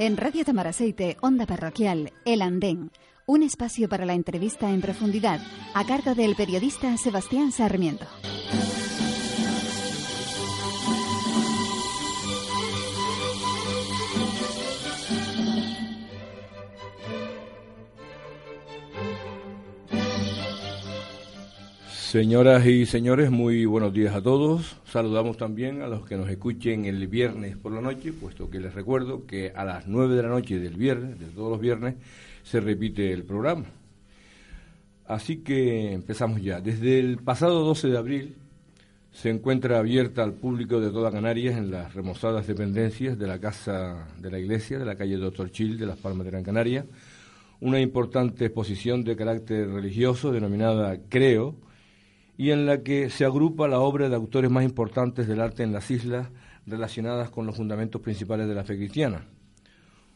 En Radio Tamaraceite, Onda Parroquial, El Andén, un espacio para la entrevista en profundidad, a cargo del periodista Sebastián Sarmiento. Señoras y señores, muy buenos días a todos. Saludamos también a los que nos escuchen el viernes por la noche, puesto que les recuerdo que a las 9 de la noche del viernes, de todos los viernes, se repite el programa. Así que empezamos ya. Desde el pasado 12 de abril se encuentra abierta al público de toda Canarias en las remozadas dependencias de la Casa de la Iglesia de la calle Doctor Chil de Las Palmas de Gran Canaria una importante exposición de carácter religioso denominada Creo, y en la que se agrupa la obra de autores más importantes del arte en las islas relacionadas con los fundamentos principales de la fe cristiana.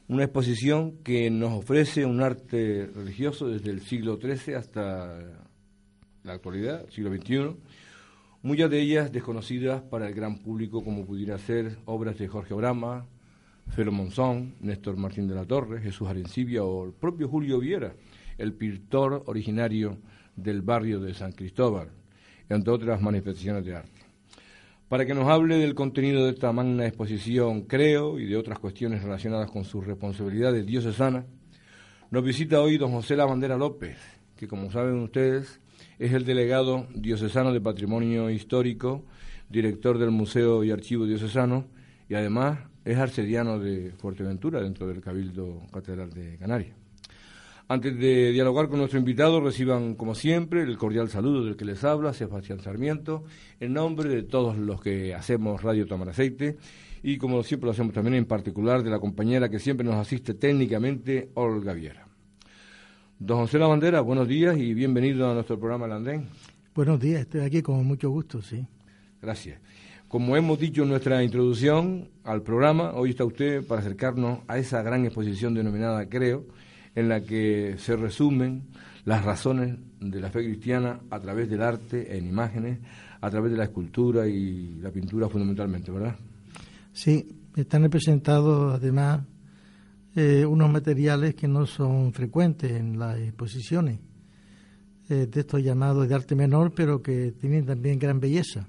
Una exposición que nos ofrece un arte religioso desde el siglo XIII hasta la actualidad, siglo XXI, muchas de ellas desconocidas para el gran público como pudiera ser obras de Jorge Brama, Felo Monzón, Néstor Martín de la Torre, Jesús Arencibia o el propio Julio Viera, el pintor originario del barrio de San Cristóbal, entre otras manifestaciones de arte. Para que nos hable del contenido de esta magna exposición, creo, y de otras cuestiones relacionadas con sus responsabilidades diocesanas, nos visita hoy don José Lavandera López, que como saben ustedes es el delegado diocesano de Patrimonio Histórico, director del Museo y Archivo Diocesano, y además es arcediano de Fuerteventura dentro del Cabildo Catedral de Canarias. Antes de dialogar con nuestro invitado, reciban, como siempre, el cordial saludo del que les habla, Sebastián Sarmiento, en nombre de todos los que hacemos Radio Tamaraceite y, como siempre lo hacemos también en particular, de la compañera que siempre nos asiste técnicamente, Olga Viera. Don José La Bandera, buenos días y bienvenido a nuestro programa El Andén. Buenos días, estoy aquí con mucho gusto, sí. Gracias. Como hemos dicho en nuestra introducción al programa, hoy está usted para acercarnos a esa gran exposición denominada Creo, en la que se resumen las razones de la fe cristiana a través del arte, en imágenes, a través de la escultura y la pintura fundamentalmente, ¿verdad? Sí, están representados además eh, unos materiales que no son frecuentes en las exposiciones, eh, de estos llamados de arte menor, pero que tienen también gran belleza.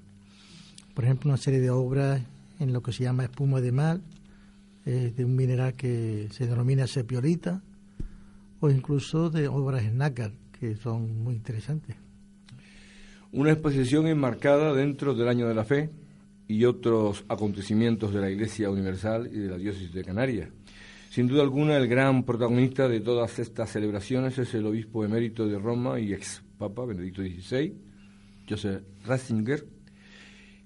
Por ejemplo, una serie de obras en lo que se llama espuma de mar, eh, de un mineral que se denomina sepiolita, o incluso de obras en nácar, que son muy interesantes. Una exposición enmarcada dentro del Año de la Fe y otros acontecimientos de la Iglesia Universal y de la Diócesis de Canarias. Sin duda alguna, el gran protagonista de todas estas celebraciones es el obispo emérito de Roma y ex Papa Benedicto XVI, Joseph Ratzinger,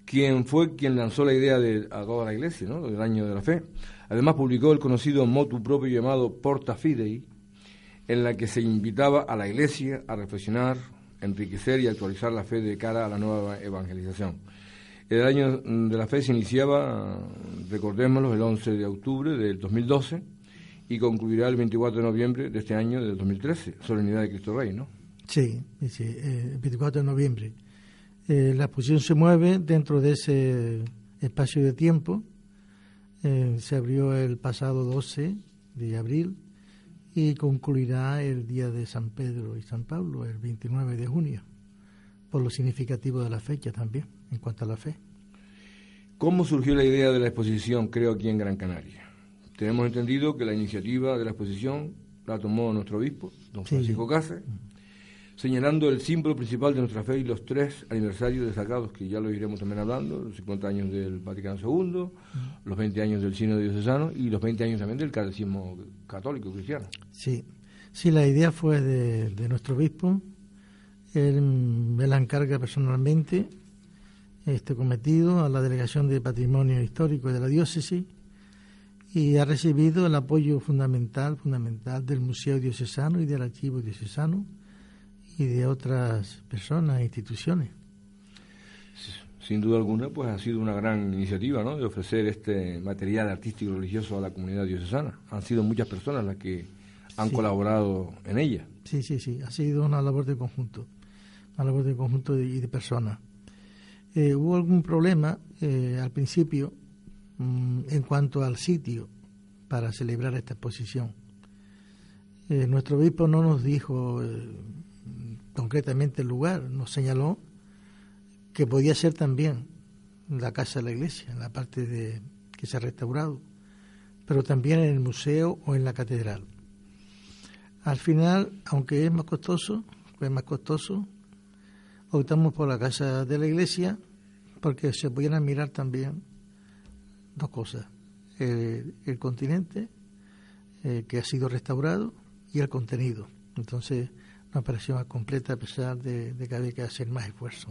quien fue quien lanzó la idea de a toda la Iglesia, ¿no? del Año de la Fe. Además, publicó el conocido motu propio llamado Porta Fidei, en la que se invitaba a la Iglesia a reflexionar, enriquecer y actualizar la fe de cara a la nueva evangelización. El año de la fe se iniciaba, recordémoslo, el 11 de octubre del 2012 y concluirá el 24 de noviembre de este año, del 2013, Solemnidad de Cristo Rey, ¿no? Sí, sí eh, el 24 de noviembre. Eh, la exposición se mueve dentro de ese espacio de tiempo. Eh, se abrió el pasado 12 de abril y concluirá el día de San Pedro y San Pablo, el 29 de junio, por lo significativo de la fecha también, en cuanto a la fe. ¿Cómo surgió la idea de la exposición, creo, aquí en Gran Canaria? Tenemos entendido que la iniciativa de la exposición la tomó nuestro obispo, don Francisco sí. Cáceres, señalando el símbolo principal de nuestra fe y los tres aniversarios destacados, que ya lo iremos también hablando, los 50 años del Vaticano II, los 20 años del Sínodo Diocesano y los 20 años también del Catecismo Católico Cristiano. Sí, Sí, la idea fue de, nuestro obispo. Él me la encarga personalmente este cometido a la Delegación de Patrimonio Histórico de la Diócesis y ha recibido el apoyo fundamental, fundamental del Museo Diocesano y del Archivo Diocesano y de otras personas e instituciones. Sin duda alguna, pues ha sido una gran iniciativa, ¿no? De ofrecer este material artístico y religioso a la comunidad diocesana. Han sido muchas personas las que han colaborado en ella. Sí, sí, sí. Ha sido una labor de conjunto, una labor de conjunto y de, personas. Eh, hubo algún problema eh, al principio mm, en cuanto al sitio para celebrar esta exposición. Eh, nuestro obispo no nos dijo concretamente el lugar, nos señaló que podía ser también la casa de la iglesia, en la parte de, que se ha restaurado, pero también en el museo o en la catedral. Al final, aunque es más costoso, es más costoso, optamos por la casa de la iglesia porque se pudieran mirar también dos cosas, el, continente eh, que ha sido restaurado y el contenido. Entonces nos pareció más completa a pesar de, que había que hacer más esfuerzo.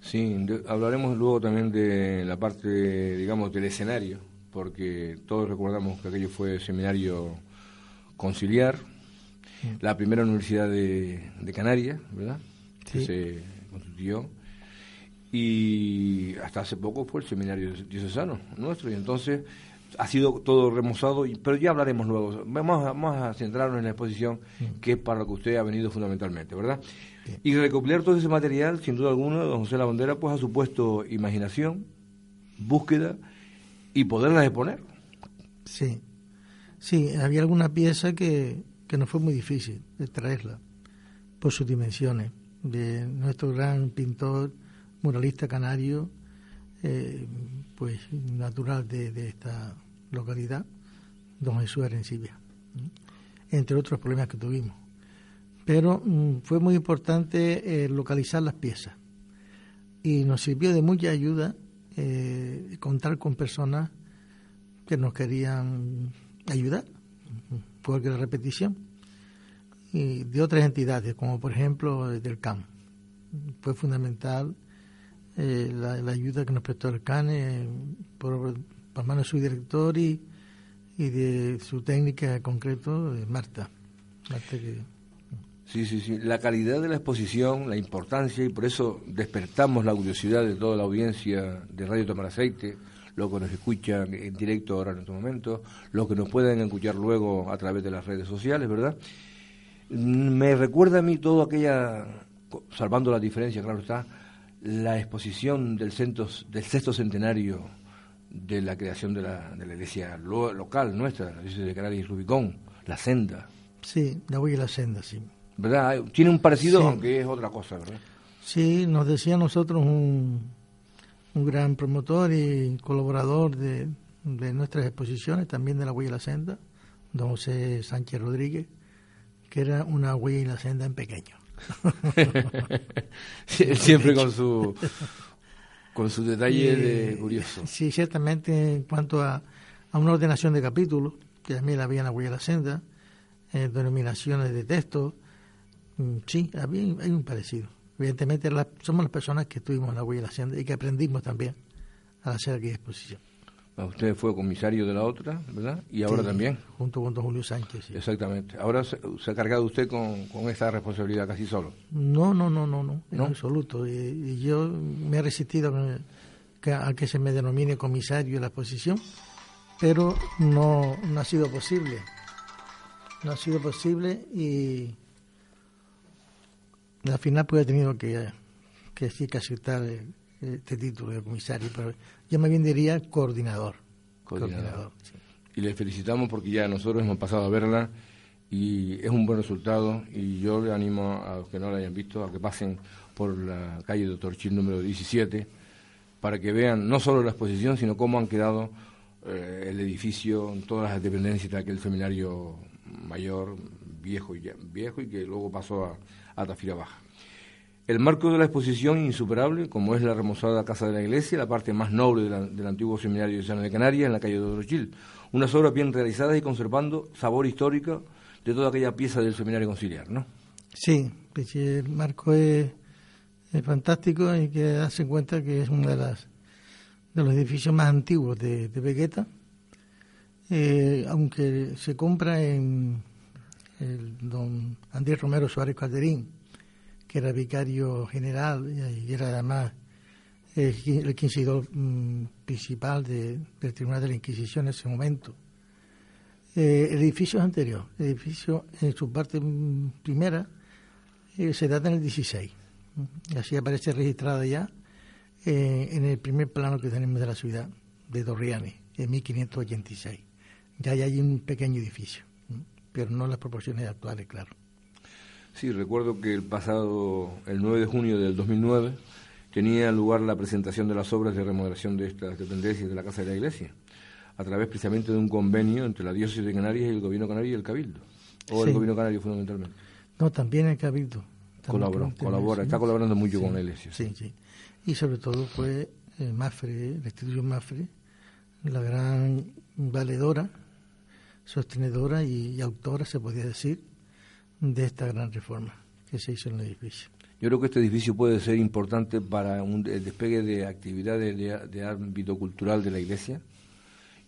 Sí, hablaremos luego también de la parte, digamos, del escenario, porque todos recordamos que aquello fue seminario conciliar, la primera universidad de, Canarias, ¿verdad? Que se constituyó. Y hasta hace poco fue el seminario diocesano nuestro, y entonces ha sido todo remozado, pero ya hablaremos luego. Vamos a, vamos a centrarnos en la exposición, que es para lo que usted ha venido fundamentalmente, ¿verdad? Y recopilar todo ese material, sin duda alguna, don José La Bandera, pues ha supuesto imaginación, búsqueda y poderla exponer. Sí, sí, había alguna pieza que, que no fue muy difícil de traerla por sus dimensiones, de nuestro gran pintor, muralista canario, eh, pues natural de, de, esta localidad, don Jesús Arencibia, entre otros problemas que tuvimos. Pero mm, fue muy importante eh, localizar las piezas. Y nos sirvió de mucha ayuda eh, contar con personas que nos querían ayudar, porque la repetición, y de otras entidades, como por ejemplo del CAM. Fue fundamental eh, la, ayuda que nos prestó el CAN por, por mano de su director y, y de su técnica en concreto, Marta. Sí, sí, sí. La calidad de la exposición, la importancia, y por eso despertamos la curiosidad de toda la audiencia de Radio Tomar Aceite, los que nos escuchan en directo ahora en este momento, los que nos pueden escuchar luego a través de las redes sociales, ¿verdad? Me recuerda a mí todo aquella, salvando la diferencia, claro está, la exposición del, del sexto centenario de la creación de la, de la iglesia local nuestra, la iglesia de Canarias Rubicón, la senda. Sí, la voy a la senda, sí. ¿verdad? Tiene un parecido, aunque es otra cosa, ¿verdad? Sí, nos decía nosotros un, un gran promotor y colaborador de, de nuestras exposiciones, también de la Huella y la Senda, don José Sánchez Rodríguez, que era una Huella y la Senda en pequeño. Siempre con su con su detalle de curioso. Sí, ciertamente en cuanto a, a una ordenación de capítulos, que también había en la Huella y la Senda, eh, denominaciones de texto, Mm, sí, hay un parecido. Evidentemente somos las personas que estuvimos en la huella hacienda y que aprendimos también a hacer aquella exposición. Usted fue comisario de la otra, ¿verdad? Y ahora también. Junto con don Julio Sánchez. Exactamente. ¿Ahora se, ha cargado usted con, con, esta responsabilidad casi solo? No, no, no, no, no, en absoluto. Y, yo me he resistido a que, se me denomine comisario de la exposición, pero no, no ha sido posible. No ha sido posible y al final pues he tenido que, que sí que aceptar este título de comisario, pero yo más bien diría coordinador. Coordinador. Y le felicitamos porque ya nosotros hemos pasado a verla y es un buen resultado y yo le animo a los que no la hayan visto a que pasen por la calle Doctor Chil número 17 para que vean no solo la exposición sino cómo han quedado eh, el edificio, todas las dependencias de aquel seminario mayor, viejo y, viejo y que luego pasó a, a Tafira Baja. El marco de la exposición insuperable, como es la remozada Casa de la Iglesia, la parte más noble del antiguo seminario de San de Canarias, en la calle de Orochil. Unas obras bien realizadas y conservando sabor histórico de toda aquella pieza del seminario conciliar, ¿no? Sí, pues, el marco es, fantástico y que hace cuenta que es uno de, las, de los edificios más antiguos de, de Vegueta, eh, aunque se compra en el don Andrés Romero Suárez Calderín, que era vicario general y era además el, el inquisidor mm, principal del Tribunal de la Inquisición en ese momento. Eh, el edificio es anterior, el edificio en su parte mm, primera eh, se data en el 16. Y así aparece registrada ya eh, en el primer plano que tenemos de la ciudad de Dorriani, en 1586. Ya hay un pequeño edificio, pero no las proporciones actuales, claro. Sí, recuerdo que el pasado, el 9 de junio del 2009, tenía lugar la presentación de las obras de remodelación de estas dependencias de la Casa de la Iglesia, a través precisamente de un convenio entre la diócesis de Canarias y el gobierno canario y el Cabildo, o el gobierno canario fundamentalmente. No, también el Cabildo. Colaboró, colabora, está colaborando mucho con la Iglesia. Sí, sí. Y sobre todo fue eh, Mafre, la institución Mafre, la gran valedora, sostenedora y autora, se podría decir, de esta gran reforma que se hizo en el edificio. Yo creo que este edificio puede ser importante para un, el despegue de actividades de, ámbito cultural de la Iglesia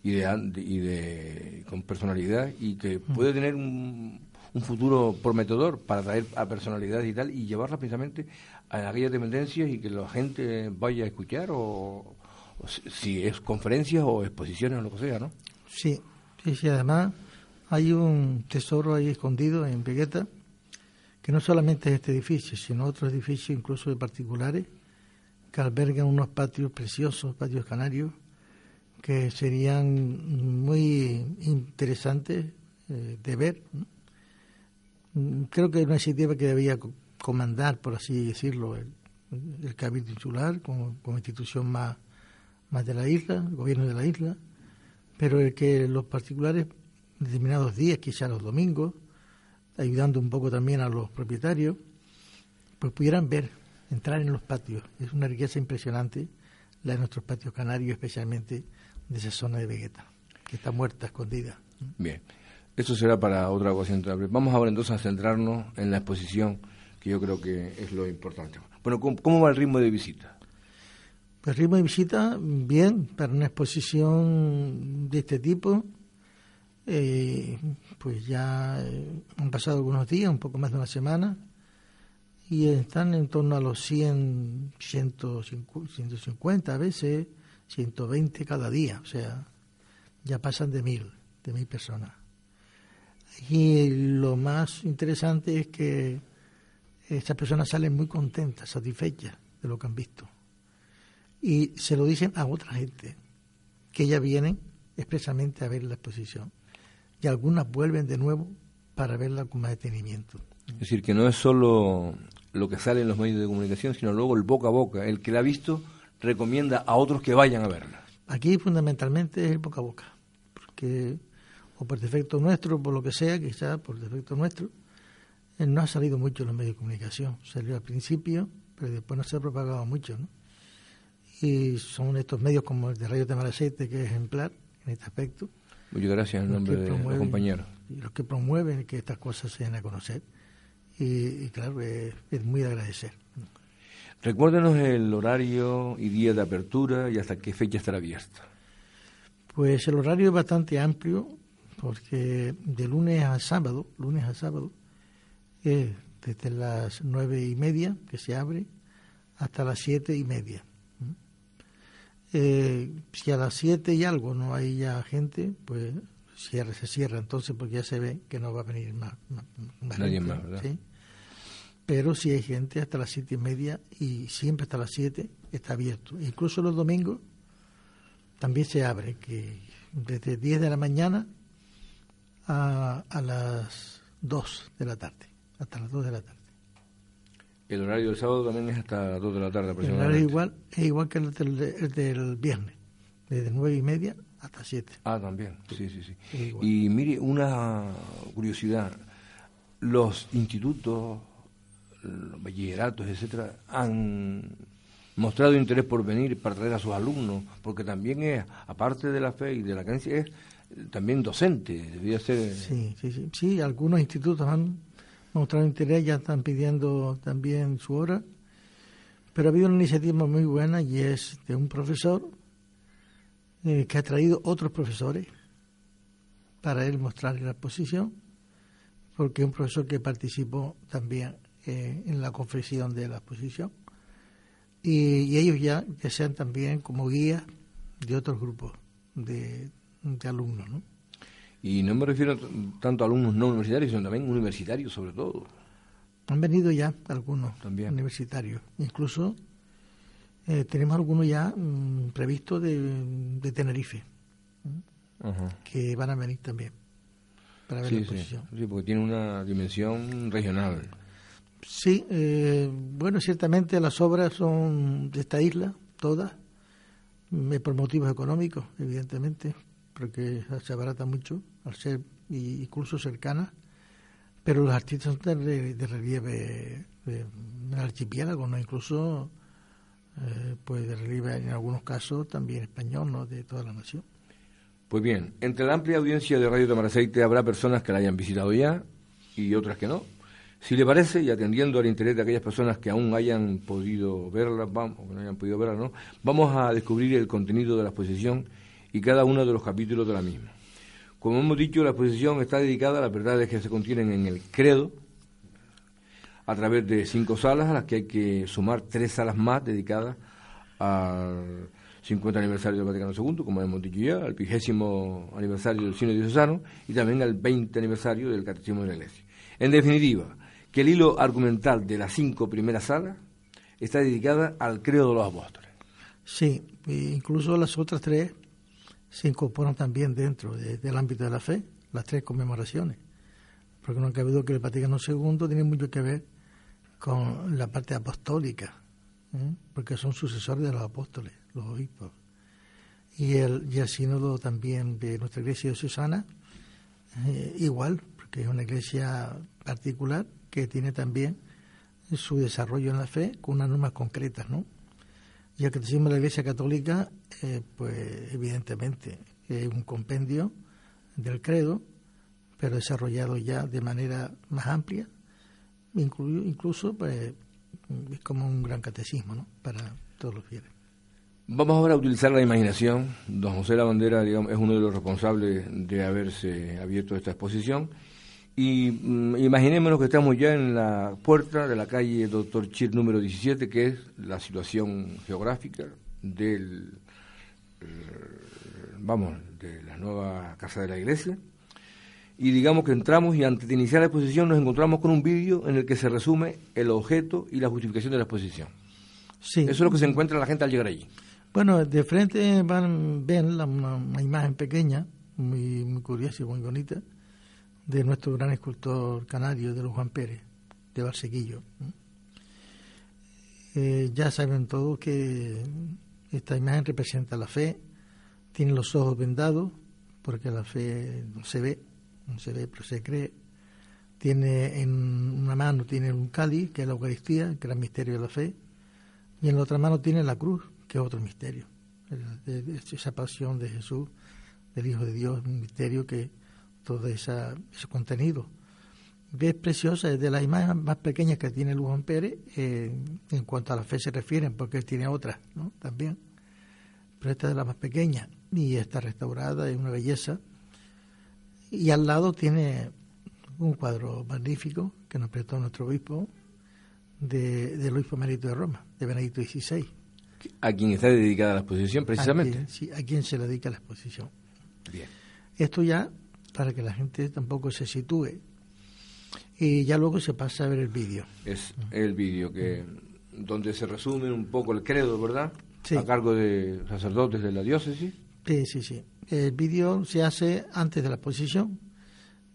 y de, y de con personalidad y que mm. puede tener un, futuro prometedor para traer a personalidades y tal y llevarla precisamente a aquellas dependencias y que la gente vaya a escuchar o, si es conferencias o exposiciones o lo que sea, ¿no? Sí, sí, sí, además hay un tesoro ahí escondido en Pegueta que no solamente es este edificio, sino otros edificios incluso de particulares que albergan unos patios preciosos, patios canarios, que serían muy interesantes eh, de ver. Mm, creo que es una iniciativa que debía comandar, por así decirlo, el, el Cabildo Insular como, como, institución más, más de la isla, el gobierno de la isla, pero el que los particulares, determinados días, quizás los domingos, ayudando un poco también a los propietarios, pues pudieran ver, entrar en los patios. Es una riqueza impresionante la de nuestros patios canarios, especialmente de esa zona de Vegeta, que está muerta, escondida. Bien, esto será para otra ocasión. Vamos ahora entonces a centrarnos en la exposición, que yo creo que es lo importante. Bueno, ¿cómo, va el ritmo de visita? El ritmo de visita, bien, para una exposición de este tipo, eh, pues ya eh, han pasado algunos días, un poco más de una semana, y están en torno a los 100, 150 a veces, 120 cada día, o sea, ya pasan de mil, de mil personas. Y lo más interesante es que estas personas salen muy contentas, satisfechas de lo que han visto. Y se lo dicen a otra gente, que ya vienen expresamente a ver la exposición y algunas vuelven de nuevo para verla con más detenimiento. Es decir, que no es solo lo que sale en los medios de comunicación, sino luego el boca a boca. El que la ha visto recomienda a otros que vayan a verla. Aquí fundamentalmente es el boca a boca, porque o por defecto nuestro, por lo que sea, quizás por defecto nuestro, no ha salido mucho en los medios de comunicación. Salió al principio, pero después no se ha propagado mucho. ¿no? Y son estos medios como el de Radio Tamaracete, que es ejemplar en este aspecto, Muchas gracias en nombre de los compañeros. Los que promueven que estas cosas se den a conocer. Y, claro, es, muy de agradecer. Recuérdenos el horario y día de apertura y hasta qué fecha estará abierta. Pues el horario es bastante amplio porque de lunes a sábado, lunes a sábado, es desde las nueve y media que se abre hasta las siete y media. Eh, si a las 7 y algo no hay ya gente, pues cierra, se cierra entonces porque ya se ve que no va a venir más, Nadie más, ¿verdad? Pero si hay gente hasta las siete y media y siempre hasta las 7 está abierto. Incluso los domingos también se abre, que desde 10 de la mañana a, a las 2 de la tarde, hasta las 2 de la tarde. El horario del sábado también es hasta las 2 de la tarde aproximadamente. El horario es igual, es igual que el del, viernes, desde nueve y media hasta 7. Ah, también, sí, sí, sí. Y mire, una curiosidad, los institutos, los bachilleratos, etcétera, han mostrado interés por venir para traer a sus alumnos, porque también es, aparte de la fe y de la creencia, es también docente, debía ser... Sí, sí, sí, sí, algunos institutos han mostrado interés, ya están pidiendo también su hora, pero ha habido una iniciativa muy buena y es de un profesor eh, que ha traído otros profesores para él mostrar la exposición, porque es un profesor que participó también eh, en la confesión de la exposición, y, ellos ya, que sean también como guías de otros grupos de, alumnos. ¿no? Y no me refiero tanto a alumnos no universitarios, sino también universitarios sobre todo. Han venido ya algunos también. universitarios, incluso eh, tenemos algunos ya mm, previstos de, Tenerife, que van a venir también para ver la exposición. Sí, porque tiene una dimensión regional. Sí, eh, bueno, ciertamente las obras son de esta isla, todas, por motivos económicos, evidentemente, porque se abarata mucho al ser incluso cercanas, pero los artistas son de, relieve del archipiélago, ¿no? incluso eh, pues de relieve en algunos casos también español, ¿no? de toda la nación. Pues bien, entre la amplia audiencia de Radio Tamaraceite habrá personas que la hayan visitado ya y otras que no. Si le parece, y atendiendo al interés de aquellas personas que aún hayan podido verla, vamos, o no hayan podido verla, ¿no? vamos a descubrir el contenido de la exposición y cada uno de los capítulos de la misma. Como hemos dicho, la exposición está dedicada a las verdades que se contienen en el credo, a través de cinco salas, a las que hay que sumar tres salas más dedicadas al 50 aniversario del Vaticano II, como hemos dicho ya, al vigésimo aniversario del Cine Diocesano y también al 20 aniversario del Catecismo de la Iglesia. En definitiva, que el hilo argumental de las cinco primeras salas está dedicada al credo de los apóstoles. Sí, incluso las otras tres se incorporan también dentro del ámbito de la fe, las tres conmemoraciones, porque no ha cabido que el Vaticano II tiene mucho que ver con la parte apostólica, ¿eh? porque son sucesores de los apóstoles, los obispos. Y el, y el sínodo también de nuestra iglesia diocesana, eh, igual, porque es una iglesia particular que tiene también su desarrollo en la fe con unas normas concretas, ¿no? Y el catecismo de la Iglesia Católica, eh, pues evidentemente es un compendio del credo, pero desarrollado ya de manera más amplia, incluso pues, es como un gran catecismo ¿no? para todos los fieles. Vamos ahora a utilizar la imaginación. Don José Lavandera digamos, es uno de los responsables de haberse abierto esta exposición y mm, imaginémonos que estamos ya en la puerta de la calle Doctor Chir número 17, que es la situación geográfica del, eh, vamos, de la nueva casa de la iglesia. Y digamos que entramos y antes de iniciar la exposición nos encontramos con un vídeo en el que se resume el objeto y la justificación de la exposición. Sí. Eso es lo que se encuentra la gente al llegar allí. Bueno, de frente van ven una, imagen pequeña, muy, muy curiosa y muy bonita, de nuestro gran escultor canario, de los Juan Pérez, de Barsequillo. Eh, ya saben todos que esta imagen representa la fe, tiene los ojos vendados, porque la fe no se ve, no se ve, pero se cree. Tiene en una mano tiene un cáliz, que es la Eucaristía, que es el misterio de la fe, y en la otra mano tiene la cruz, que es otro misterio. Esa pasión de Jesús, del Hijo de Dios, un misterio que todo esa, ese contenido. Es preciosa, es de las imágenes más pequeñas que tiene Luján Pérez eh, en cuanto a la fe se refieren, porque él tiene otras ¿no? también. Pero esta es de las más pequeñas y está restaurada, es una belleza. Y al lado tiene un cuadro magnífico que nos prestó nuestro obispo de, del obispo Mérito de Roma, de Benedicto XVI. ¿A quien está dedicada la exposición precisamente? sí, a quien se le dedica la exposición. Bien. Esto ya para que la gente tampoco se sitúe. Y ya luego se pasa a ver el vídeo. Es el vídeo que donde se resume un poco el credo, ¿verdad? Sí. A cargo de sacerdotes de la diócesis. Sí, sí, sí. El vídeo se hace antes de la exposición.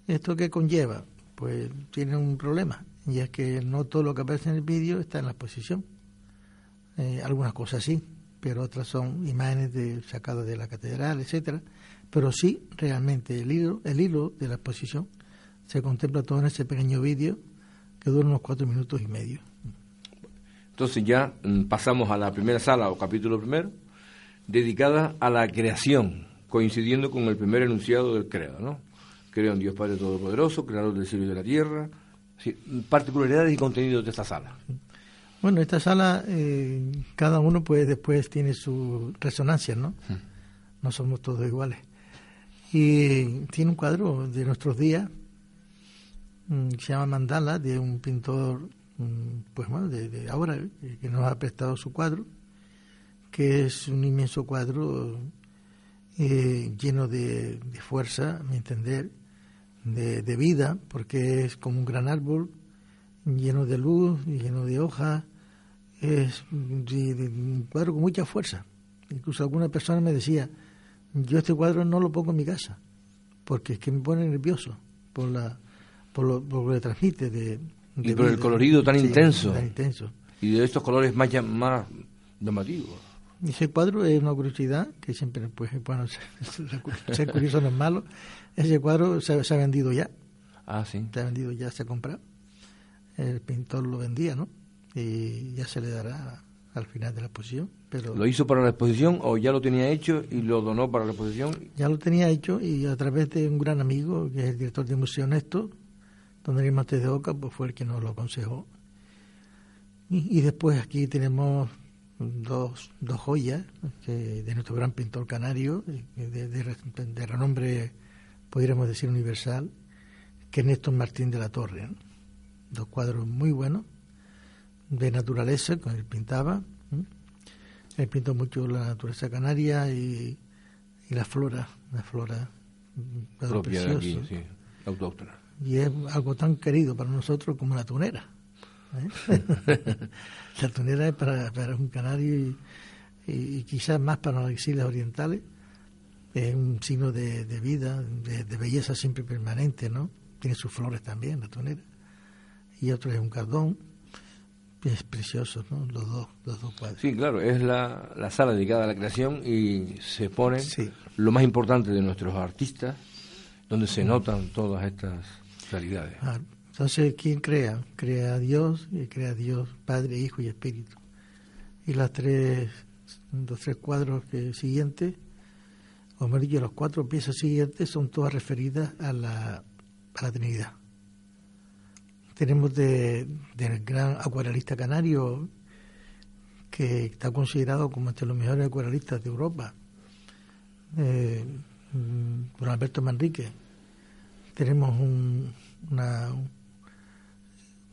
¿Esto qué conlleva? Pues tiene un problema, y es que no todo lo que aparece en el vídeo está en la exposición. Eh, algunas cosas sí, pero otras son imágenes de, sacadas de la catedral, etcétera pero sí realmente el hilo, el hilo de la exposición se contempla todo en ese pequeño vídeo que dura unos cuatro minutos y medio. Entonces ya mm, pasamos a la primera sala o capítulo primero, dedicada a la creación, coincidiendo con el primer enunciado del credo, ¿no? Creo en Dios Padre Todopoderoso, creador del cielo y de la tierra. particularidades y contenidos de esta sala. Bueno, esta sala, eh, cada uno pues después tiene su resonancia, ¿no? No somos todos iguales. Y tiene un cuadro de nuestros días, mm, se llama Mandala, de un pintor, mm, pues bueno, de, ahora, eh, que nos ha prestado su cuadro, que es un inmenso cuadro eh, lleno de, fuerza, a mi entender, de, de, vida, porque es como un gran árbol lleno de luz, lleno de hojas, es un cuadro con mucha fuerza. Incluso alguna persona me decía, yo este cuadro no lo pongo en mi casa, porque es que me pone nervioso por la por lo, por lo que transmite de, y por el colorido tan intenso. tan intenso. Y de estos colores más más llamativos. Ese cuadro es una curiosidad que siempre pues bueno ser, curioso no es malo. Ese cuadro se, se, ha vendido ya. Ah sí. Se ha vendido ya se ha comprado. El pintor lo vendía no y ya se le dará al final de la exposición. Pero ¿Lo hizo para la exposición o ya lo tenía hecho y lo donó para la exposición? Ya lo tenía hecho y a través de un gran amigo, que es el director del Museo Néstor, don Daniel Mates de Oca, pues fue el que nos lo aconsejó. Y, después aquí tenemos dos, dos joyas de nuestro gran pintor canario, de, de, renombre, podríamos decir, universal, que es Néstor Martín de la Torre. Dos cuadros muy buenos de naturaleza, con él pintaba. Él pintó mucho la naturaleza canaria y, y la flora, la flora propia de aquí, sí, autóctona. Y es algo tan querido para nosotros como la tunera. ¿eh? la tunera es para, para un canario y, quizás más para las islas orientales. Es un signo de, de vida, de, de, belleza siempre permanente, ¿no? Tiene sus flores también, la tunera. Y otro es un cardón es precioso, ¿no? Los dos, los dos cuadros. Sí, claro, es la, la sala dedicada a la creación y se pone lo más importante de nuestros artistas, donde se notan todas estas realidades. Ah, entonces, ¿quién crea? Crea a Dios y crea a Dios, Padre, Hijo y Espíritu. Y las tres, los tres cuadros que siguientes, o mejor dicho, los cuatro piezas siguientes son todas referidas a la, a la Trinidad tenemos de, del gran acuarelista canario que está considerado como entre los mejores acuarelistas de Europa, eh, don Alberto Manrique. Tenemos una,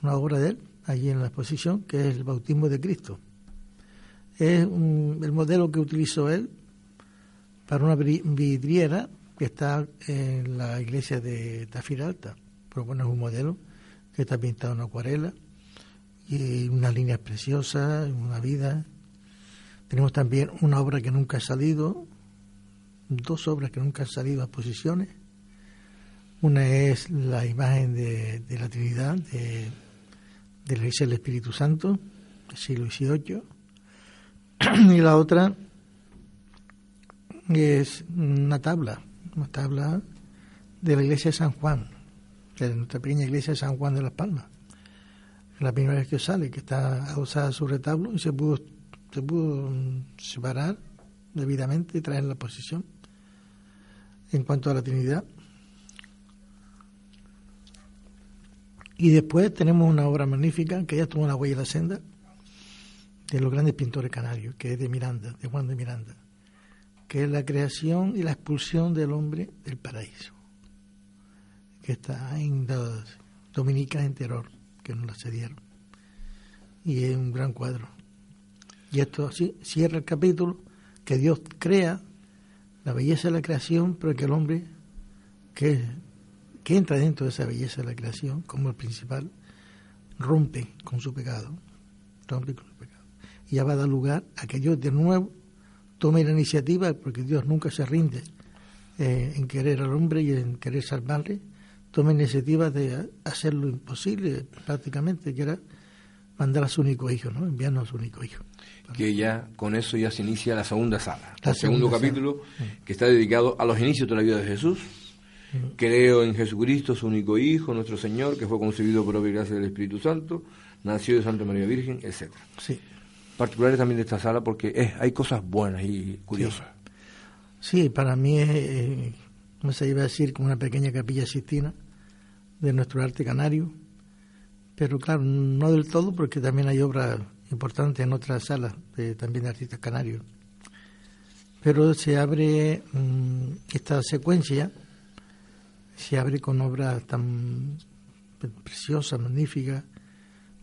una obra de él allí en la exposición que es el bautismo de Cristo. Es el modelo que utilizó él para una vidriera que está en la iglesia de Tafiralta. Pero bueno, es un modelo que está pintado en acuarela, y unas líneas preciosas, una vida. Tenemos también una obra que nunca ha salido, dos obras que nunca han salido a exposiciones. Una es la imagen de, la Trinidad, de, la Iglesia del Espíritu Santo, del siglo XVIII. y la otra es una tabla, una tabla de la Iglesia de San Juan, de nuestra pequeña iglesia de San Juan de las Palmas. La primera vez que sale, que está adosada su retablo y se pudo, se pudo separar debidamente y traer la posición. En cuanto a la Trinidad. Y después tenemos una obra magnífica que ya tuvo una huella de la senda de los grandes pintores canarios, que es de Miranda, de Juan de Miranda, que es la creación y la expulsión del hombre del paraíso que está en las Dominicas en terror, que nos la cedieron. Y es un gran cuadro. Y esto así cierra el capítulo, que Dios crea la belleza de la creación, pero que el hombre que, que entra dentro de esa belleza de la creación como el principal, rompe con su pecado. Rompe con su pecado. Y ya va a dar lugar a que Dios de nuevo tome la iniciativa, porque Dios nunca se rinde eh, en querer al hombre y en querer salvarle, toma iniciativa de hacer lo imposible prácticamente, que era mandar a su único hijo, ¿no? enviarnos a su único hijo. Que ya con eso ya se inicia la segunda sala, el segundo capítulo, que está dedicado a los inicios de la vida de Jesús. Creo en Jesucristo, su único Hijo, nuestro Señor, que fue concebido por obra y gracia del Espíritu Santo, nació de Santa María Virgen, etc. Sí. Particulares también de esta sala porque hay cosas buenas y curiosas. Sí, para mí es, eh, no se iba a decir, como una pequeña capilla sistina de nuestro arte canario, pero claro, no del todo, porque también hay obras importantes en otras salas de, también de artistas canarios. Pero se abre mm, esta secuencia, se abre con obras tan preciosas, magníficas,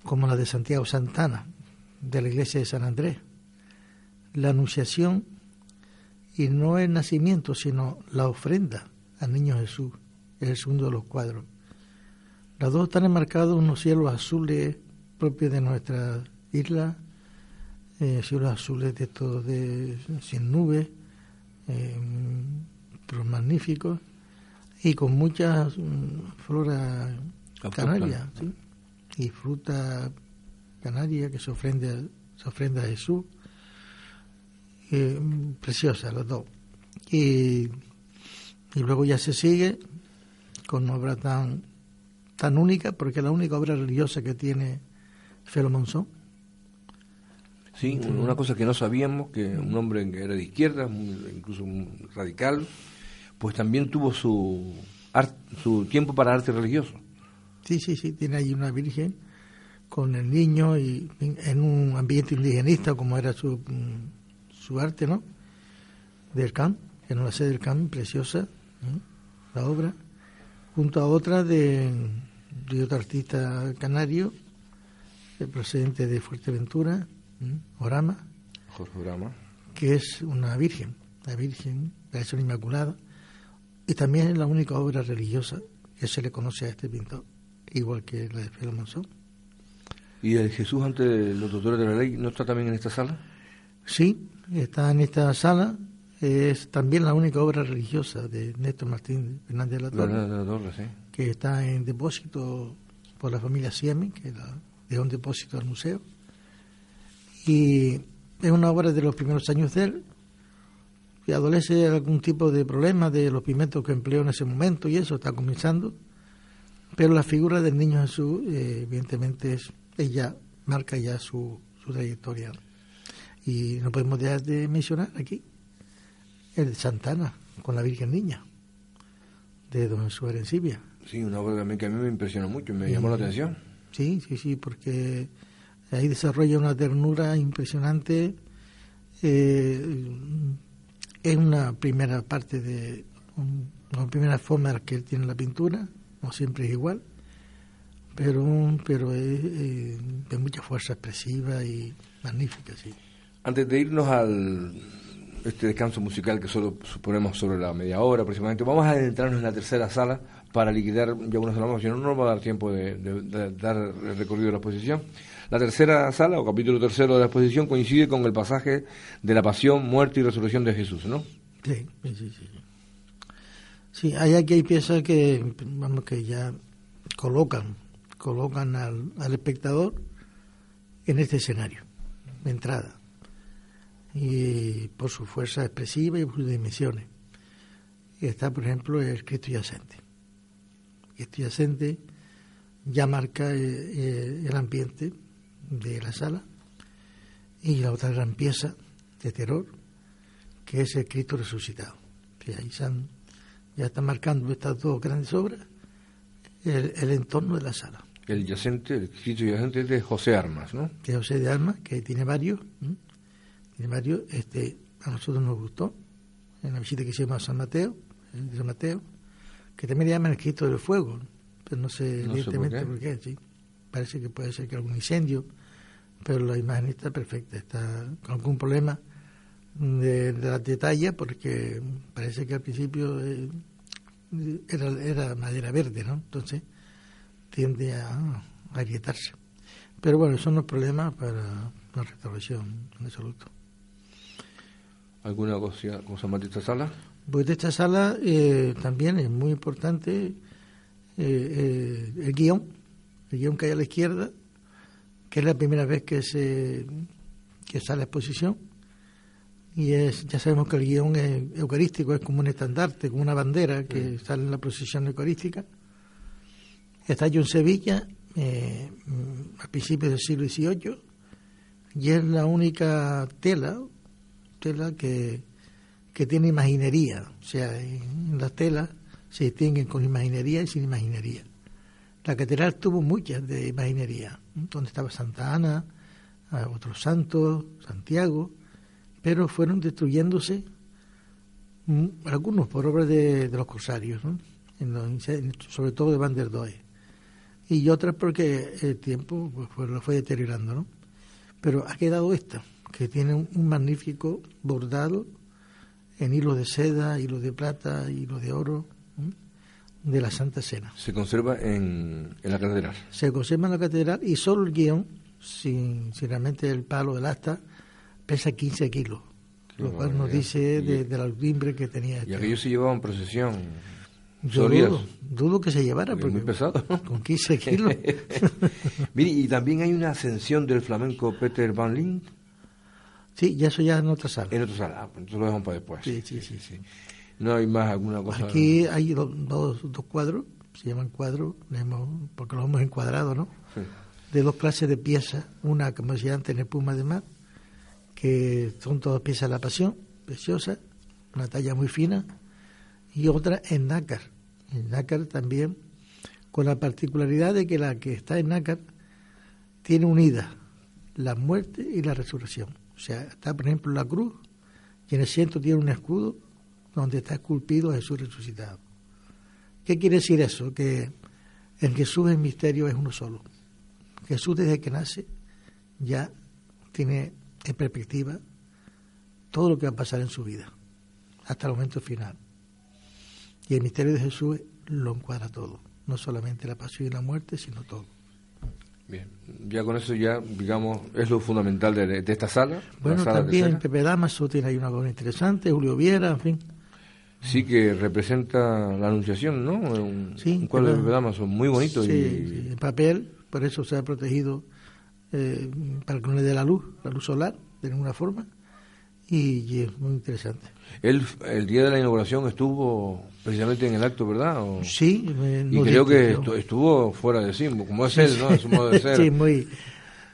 como la de Santiago Santana, de la iglesia de San Andrés. La Anunciación, y no el nacimiento, sino la ofrenda al niño Jesús, es el segundo de los cuadros. Las dos están enmarcados unos cielos azules propios de nuestra isla, eh, cielos azules de estos de, sin nubes, eh, pero magníficos, y con muchas mm, flora canaria, y fruta canaria que se ofrenda, se ofrenda a Jesús. Eh, preciosa los dos. Y, y luego ya se sigue con obras tan tan única, porque es la única obra religiosa que tiene Felo Monzón. Sí, una cosa que no sabíamos, que un hombre que era de izquierda, incluso un radical, pues también tuvo su, su tiempo para arte religioso. Sí, sí, sí, tiene ahí una virgen con el niño y en un ambiente indigenista como era su, su arte, ¿no? Del CAM, que no la sé del CAM, preciosa, la obra junto a otra de, otro artista canario, procedente de Fuerteventura, Orama, Jorge Orama, que es una virgen, la Virgen, la Inmaculada, y también es la única obra religiosa que se le conoce a este pintor, igual que la de Fidel Monzón. ¿Y el Jesús ante los doctores de la ley no está también en esta sala? Sí, está en esta sala es también la única obra religiosa de Néstor Martín Fernández de la Torre, que está en depósito por la familia Siemens, que la, dejó un depósito al museo. Y es una obra de los primeros años de él, que adolece de algún tipo de problema de los pigmentos que empleó en ese momento y eso está comenzando. Pero la figura del niño Jesús, eh, evidentemente, es, ella marca ya su, su trayectoria. Y no podemos dejar de mencionar aquí el de Santana, con la Virgen Niña, de Don Jesús Arencibia. Sí, una obra también que a mí me impresionó mucho, me llamó la atención. Sí, sí, sí, porque ahí desarrolla una ternura impresionante. Eh, es una primera parte de una primera forma que él tiene la pintura, no siempre es igual, pero, pero es eh, de mucha fuerza expresiva y magnífica, sí. Antes de irnos al este descanso musical que solo suponemos sobre la media hora aproximadamente, vamos a adentrarnos en la tercera sala para liquidar ya unos de si no, no nos va a dar tiempo de, dar el recorrido de la exposición. La tercera sala, o capítulo tercero de la exposición, coincide con el pasaje de la pasión, muerte y resurrección de Jesús, ¿no? Sí, sí, sí. Sí, hay aquí hay piezas que, vamos, que ya colocan, colocan al, al espectador en este escenario, de entrada y por su fuerza expresiva y por sus dimensiones. Y está, por ejemplo, el Cristo yacente. El Cristo yacente ya marca eh, eh, el ambiente de la sala y la otra gran pieza de terror que es el Cristo resucitado. Que ahí ya están marcando estas dos grandes obras el, entorno de la sala. El yacente, el Cristo yacente es de José Armas, ¿no? De José de Armas, que tiene varios de Mario, este, a nosotros nos gustó, en la visita que hicimos a San Mateo, de San Mateo, que también le llaman el Cristo del Fuego, pero no sé evidentemente por, qué. sí. Parece que puede ser que algún incendio, pero la imagen está perfecta, está con algún problema de, la detalle, porque parece que al principio eh, era, era, madera verde, ¿no? Entonces tiende a, a agrietarse. Pero bueno, eso no es problema para la restauración en absoluto. ¿Alguna cosa, cosa más de esta sala? Pues de esta sala eh, también es muy importante eh, eh, el guion, el guion que hay a la izquierda, que es la primera vez que se que sale a exposición. Y es, ya sabemos que el guion eucarístico es como un estandarte, como una bandera que sale en la procesión eucarística. Está hecho en Sevilla a principios del siglo XVIII y es la única tela tela que, que tiene imaginería, o sea, en las telas se distinguen con imaginería y sin imaginería. La catedral tuvo muchas de imaginería, donde estaba Santa Ana, otros santos, Santiago, pero fueron destruyéndose algunos por obra de, los corsarios, sobre todo de Van der Doe, y otras porque el tiempo pues, lo fue deteriorando. ¿no? Pero ha quedado esta, que tiene un, magnífico bordado en hilo de seda, hilo de plata, hilo de oro, de la Santa Cena. ¿Se conserva en, en, la catedral? Se conserva en la catedral y solo el guion, sin, realmente el palo del asta, pesa 15 kilos, lo cual nos dice de, la timbre que tenía. Y aquello se llevaba en procesión. Yo dudo, dudo, que se llevara, porque, muy pesado. con 15 kilos. Mire, y también hay una ascensión del flamenco Peter Van Link. Sí, ya eso ya en otra sala. En otra sala, ah, pues entonces lo dejamos para después. Sí, sí, sí. sí. No hay más alguna cosa. Aquí hay dos, dos, cuadros, se llaman cuadros, porque los hemos encuadrado, ¿no? De dos clases de piezas, una como decía antes en espuma de mar, que son todas piezas de la pasión, preciosa, una talla muy fina, y otra en nácar. En nácar también, con la particularidad de que la que está en nácar tiene unida la muerte y la resurrección. O sea, está por ejemplo la cruz, y en el centro tiene un escudo donde está esculpido Jesús resucitado. ¿Qué quiere decir eso? Que en Jesús el misterio es uno solo. Jesús desde que nace ya tiene en perspectiva todo lo que va a pasar en su vida, hasta el momento final. Y el misterio de Jesús lo encuadra todo, no solamente la pasión y la muerte, sino todo. Bien, ya con eso ya, digamos, es lo fundamental de, esta sala. Bueno, también Pepe Damaso tiene ahí una cosa interesante, Julio Viera, en fin sí que representa la Anunciación, ¿no? Un, sí, cuadro de Damaso muy bonito. Sí, y... en papel, por eso se ha protegido eh, para que no le dé la luz, la luz solar, de ninguna forma, y, es muy interesante. Él, el día de la inauguración estuvo precisamente en el acto, ¿verdad? Sí. y creo que estuvo fuera de sí, como es él, ¿no? su modo de ser. sí, muy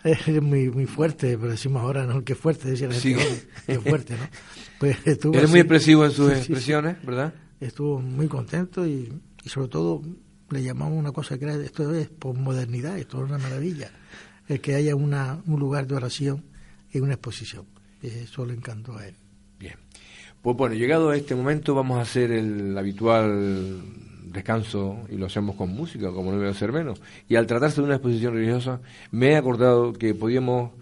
es muy, muy fuerte, pero decimos ahora, ¿no? Qué fuerte, decía la gente, qué fuerte, ¿no? Pues estuvo Eres muy expresivo en sus expresiones, ¿verdad? Estuvo muy contento y, y, sobre todo le llamamos una cosa que era, esto es modernidad esto es una maravilla, el que haya una, un lugar de oración y una exposición. Eso le encantó a él. Pues bueno, llegado a este momento vamos a hacer el habitual descanso y lo hacemos con música, como no debe ser menos. Y al tratarse de una exposición religiosa, me he acordado que podíamos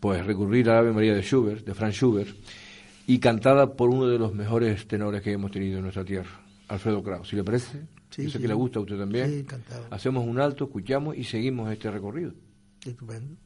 pues recurrir a la Ave María de Schubert, de Franz Schubert, y cantada por uno de los mejores tenores que hemos tenido en nuestra tierra, Alfredo Kraus. Si le parece, sí, sé que le gusta a usted también. Hacemos un alto, escuchamos y seguimos este recorrido. Estupendo.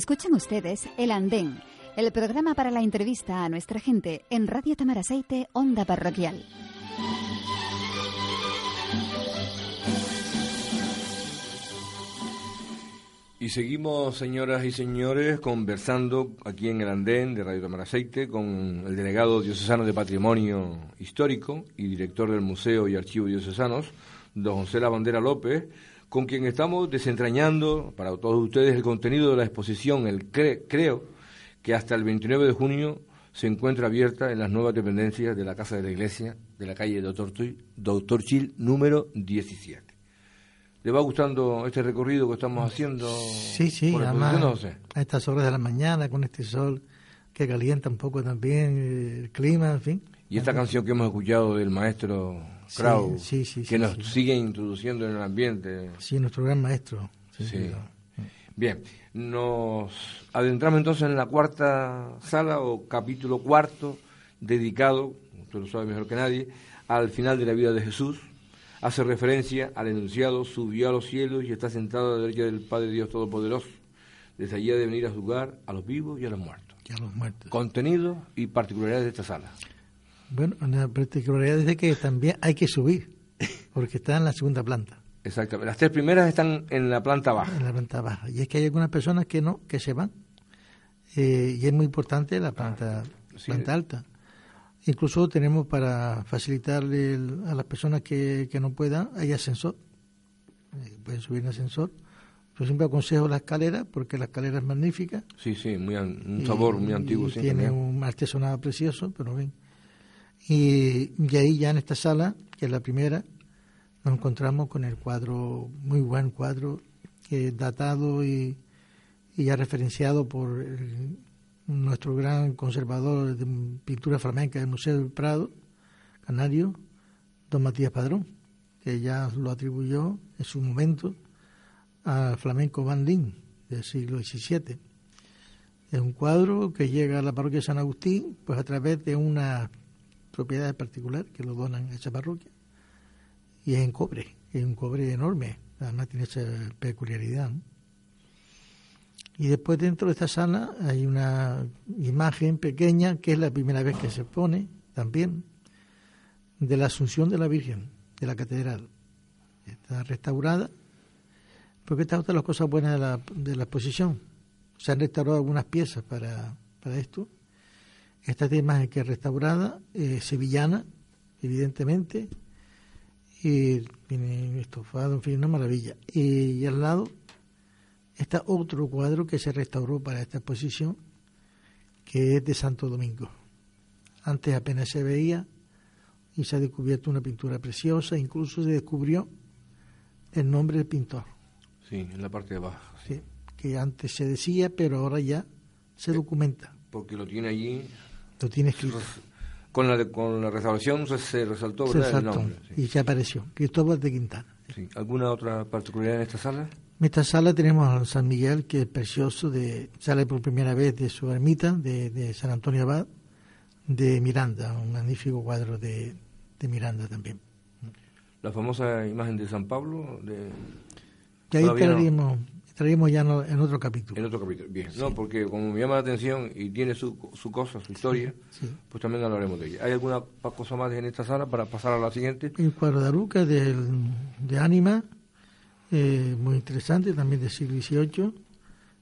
Escuchan ustedes El Andén, el programa para la entrevista a nuestra gente en Radio Tamaraceite, Onda Parroquial. Y seguimos, señoras y señores, conversando aquí en el andén de Radio Tamaraceite con el delegado diocesano de Patrimonio Histórico y director del Museo y Archivo Diocesanos, don José La Bandera López, con quien estamos desentrañando para todos ustedes el contenido de la exposición, el creo, que hasta el 29 de junio se encuentra abierta en las nuevas dependencias de la Casa de la Iglesia de la calle Doctor, Doctor Chil número 17. ¿Le va gustando este recorrido que estamos haciendo? Sí, sí, además a estas horas de la mañana con este sol que calienta un poco también el clima, en fin. Y esta canción que hemos escuchado del maestro Krau, que nos sigue introduciendo en el ambiente. Sí, nuestro gran maestro. Bien, nos adentramos entonces en la cuarta sala o capítulo cuarto, dedicado, usted lo sabe mejor que nadie, al final de la vida de Jesús. Hace referencia al enunciado, subió a los cielos y está sentado a la derecha del Padre Dios Todopoderoso. Desde allí ha de venir a juzgar a los vivos y a los muertos. Y a los muertos. Contenido y particularidades de esta sala. Bueno, una particularidad es que también hay que subir, porque está en la segunda planta. Exactamente. Las tres primeras están en la planta baja. En la planta baja. Y es que hay algunas personas que no, que se van. Eh, y es muy importante la planta, planta alta. Incluso tenemos para facilitarle a las personas que, que no puedan, hay ascensor. Eh, pueden subir en ascensor. Yo siempre aconsejo la escalera porque la escalera es magnífica. Sí, sí, muy un sabor muy antiguo. tiene un artesonado precioso, pero bien. Y, ahí ya en esta sala, que es la primera, nos encontramos con el cuadro, muy buen cuadro, que datado y, ya referenciado por nuestro gran conservador de pintura flamenca del Museo del Prado, canario, don Matías Padrón, que ya lo atribuyó en su momento al flamenco Van del siglo XVII. Es un cuadro que llega a la parroquia de San Agustín pues a través de una propiedades particulares que lo donan a esa parroquia. Y es en cobre, es un cobre enorme, además tiene esa peculiaridad. Y después dentro de esta sala hay una imagen pequeña que es la primera vez que se pone también de la Asunción de la Virgen de la catedral. Está restaurada, porque esta es otra de las cosas buenas de la, de la exposición. Se han restaurado algunas piezas para, para esto esta imagen que es restaurada, eh, sevillana, evidentemente, y tiene estofado, en fin, una maravilla. Y, al lado está otro cuadro que se restauró para esta exposición, que es de Santo Domingo. Antes apenas se veía y se ha descubierto una pintura preciosa, incluso se descubrió el nombre del pintor. Sí, en la parte de abajo. Sí, que antes se decía, pero ahora ya se documenta. Porque lo tiene allí. Lo tiene escrito. Con la, con la restauración se, resaltó se el nombre. Y ya apareció, Cristóbal de Quintana. Sí. ¿Alguna otra particularidad en esta sala? En esta sala tenemos a San Miguel, que es precioso, de, sale por primera vez de su ermita, de, San Antonio Abad, de Miranda, un magnífico cuadro de, Miranda también. La famosa imagen de San Pablo, de... Que ahí traemos ya en otro capítulo. En otro capítulo, bien. No, porque como me llama la atención y tiene su, su cosa, su historia, pues también hablaremos de ella. ¿Hay alguna cosa más en esta sala para pasar a la siguiente? El cuadro de Aruca del, de Ánima, eh, muy interesante, también del siglo XVIII.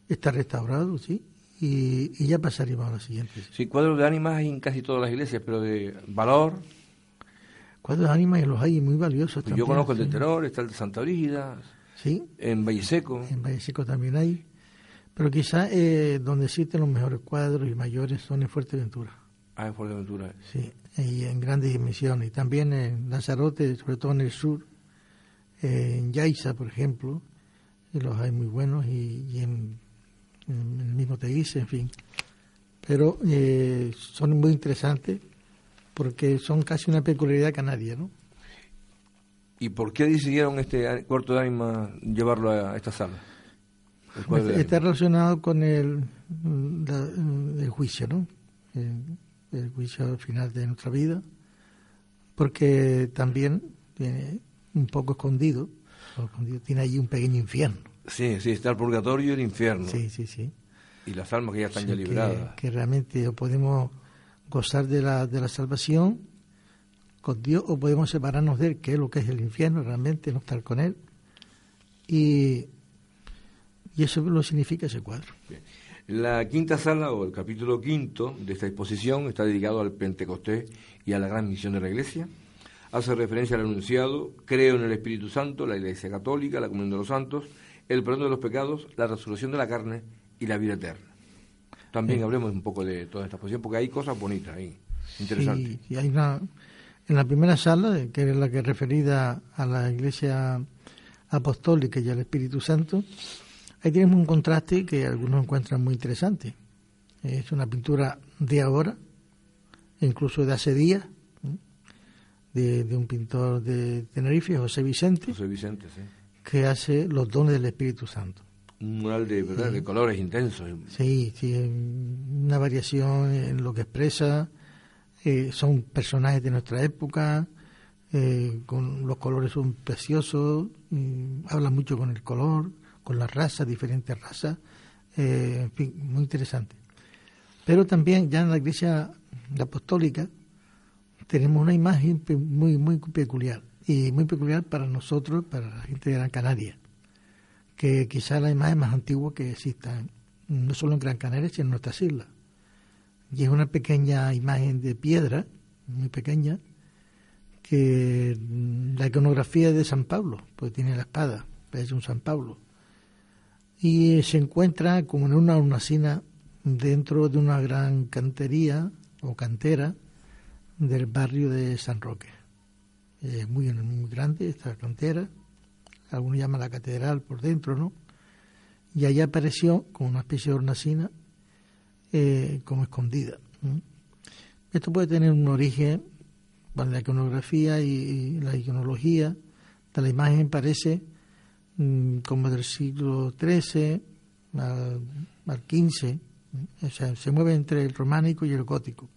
Está restaurado, sí. Y, ya pasaríamos a la siguiente. Sí, cuadros de ánimas hay en casi todas las iglesias, pero de valor. Cuadros de ánimas los hay muy valiosos Yo conozco el de Terror, está el de Santa Brígida, Sí. En Valle Seco. En Valle Seco también hay. Pero quizá eh, donde existen los mejores cuadros y mayores son en Fuerteventura. Ah, en Fuerteventura. Sí, y en grandes dimensiones. Y también en Lanzarote, sobre todo en el sur. en Yaiza, por ejemplo, los hay muy buenos. Y, en, el mismo Teguise, en fin. Pero eh, son muy interesantes porque son casi una peculiaridad canaria, ¿no? ¿Y por qué decidieron este cuarto de ánima llevarlo a esta sala? Está relacionado con el, el juicio, ¿no? El, juicio final de nuestra vida, porque también tiene un poco escondido, tiene allí un pequeño infierno. Sí, sí, está el purgatorio y el infierno. Sí, sí, sí. Y las almas que ya están ya liberadas. Que, que, realmente podemos gozar de la, de la salvación con Dios o podemos separarnos de Él, que es lo que es el infierno, realmente no estar con Él. Y, y eso lo significa ese cuadro. La quinta sala o el capítulo quinto de esta exposición está dedicado al Pentecostés y a la gran misión de la Iglesia. Hace referencia al anunciado, creo en el Espíritu Santo, la Iglesia Católica, la comunión de los santos, el perdón de los pecados, la resurrección de la carne y la vida eterna. También hablemos un poco de toda esta exposición porque hay cosas bonitas ahí, interesantes. Sí, hay una, en la primera sala, que es la que es referida a la Iglesia Apostólica y al Espíritu Santo, ahí tenemos un contraste que algunos encuentran muy interesante. Es una pintura de ahora, incluso de hace días, de, un pintor de Tenerife, José Vicente, José Vicente sí. que hace los dones del Espíritu Santo. Un mural de, ¿verdad? de colores intensos. Sí, sí, una variación en lo que expresa, eh, son personajes de nuestra época, eh, con los colores son preciosos, hablan mucho con el color, con las razas, diferentes razas, eh, en fin, muy interesante. Pero también ya en la iglesia apostólica tenemos una imagen muy, muy peculiar, y muy peculiar para nosotros, para la gente de Gran Canaria, que quizá la imagen más antigua que exista, no solo en Gran Canaria, sino en nuestras islas y es una pequeña imagen de piedra, muy pequeña, que la iconografía es de San Pablo, pues tiene la espada, es un San Pablo. Y se encuentra como en una hornacina dentro de una gran cantería o cantera del barrio de San Roque. Es muy, muy grande esta cantera, algunos llaman la catedral por dentro, ¿no? Y allá apareció como una especie de hornacina eh, como escondida. Esto puede tener un origen, bueno, la iconografía y, la iconología de la imagen parece mm, como del siglo XIII al, XV, o sea, se mueve entre el románico y el gótico.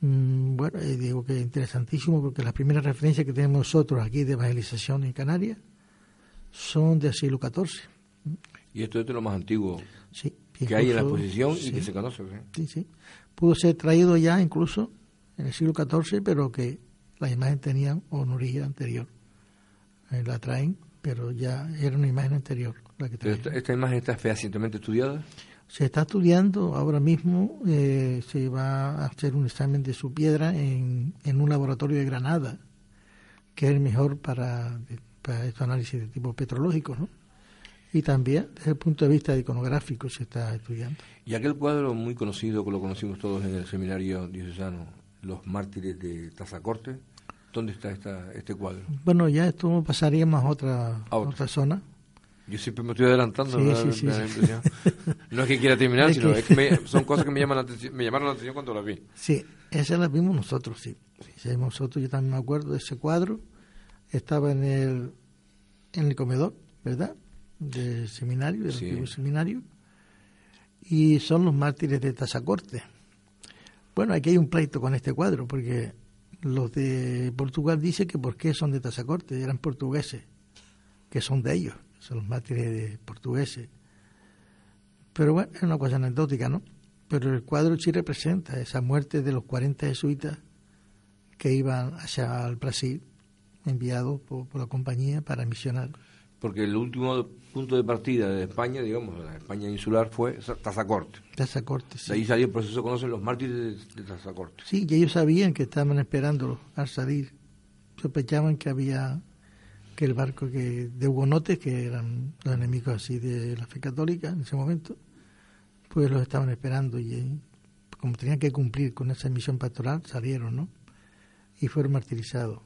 Mm, bueno, eh, digo que es interesantísimo porque las primeras referencias que tenemos nosotros aquí de evangelización en Canarias son del siglo XIV. ¿Y esto es de lo más antiguo? Sí que hay en la exposición y que se conoce. Sí, sí. Pudo ser traído ya incluso en el siglo XIV, pero que las imágenes tenían una origen anterior. Eh, la traen, pero ya era una imagen anterior. La que esta, imagen está fehacientemente estudiada? Se está estudiando ahora mismo, eh, se va a hacer un examen de su piedra en, en un laboratorio de Granada, que es el mejor para, para estos análisis de tipo petrológico, ¿no? Y también desde el punto de vista iconográfico se está estudiando. Y aquel cuadro muy conocido que lo conocimos todos en el seminario diocesano, Los mártires de Tazacorte, ¿dónde está esta, este cuadro? Bueno, ya esto pasaríamos a otra, a otra zona. Yo siempre me estoy adelantando. Sí, sí, sí, no es que quiera terminar, sino es que son cosas que me, llaman me llamaron la atención cuando las vi. Sí, esas las vimos nosotros, sí. sí. Nosotros, yo también me acuerdo de ese cuadro. Estaba en el, en el comedor, ¿verdad? Del seminario, del antiguo seminario. Y son los mártires de Tazacorte. Bueno, aquí hay un pleito con este cuadro, porque los de Portugal dicen que por qué son de Tazacorte, eran portugueses, que son de ellos son los mártires de portugueses. Pero bueno, es una cosa anecdótica, ¿no? Pero el cuadro sí representa esa muerte de los 40 jesuitas que iban hacia el Brasil, enviados por, la compañía para misionar. Porque el último punto de partida de España, digamos, la España insular, fue Tazacorte. Tazacorte, sí. De ahí salió el proceso, conocen los mártires de, Tazacorte. Sí, y ellos sabían que estaban esperándolo al salir. Sospechaban que había que el barco que de hugonotes, que eran los enemigos así de la fe católica en ese momento, pues los estaban esperando y eh, como tenían que cumplir con esa misión pastoral, salieron, ¿no? Y fueron martirizados.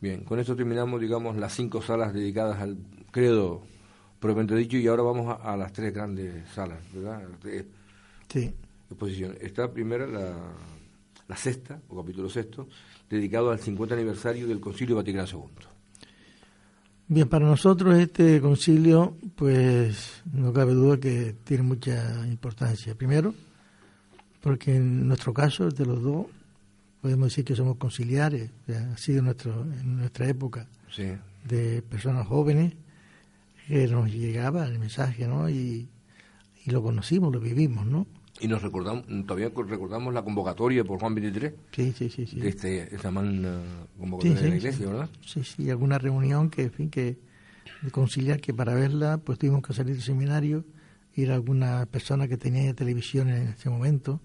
Bien, con esto terminamos, digamos, las cinco salas dedicadas al credo propiamente dicho y ahora vamos a, las tres grandes salas, ¿verdad? sí. Exposición. Está primera la, la sexta, o capítulo sexto, dedicado al 50 aniversario del Concilio Vaticano II. Bien, para nosotros este concilio, pues no cabe duda que tiene mucha importancia. Primero, porque en nuestro caso, de los dos, podemos decir que somos conciliares, ha sido nuestro, en nuestra época de personas jóvenes que nos llegaba el mensaje, ¿no? Y, y lo conocimos, lo vivimos, ¿no? Y nos recordamos, todavía recordamos la convocatoria por Juan 23. Sí, sí, sí. sí. De este, esta magna convocatoria de la iglesia, ¿verdad? Sí, sí, alguna reunión que, en fin, que de conciliar, que para verla, pues tuvimos que salir del seminario, ir a alguna persona que tenía televisión en ese momento,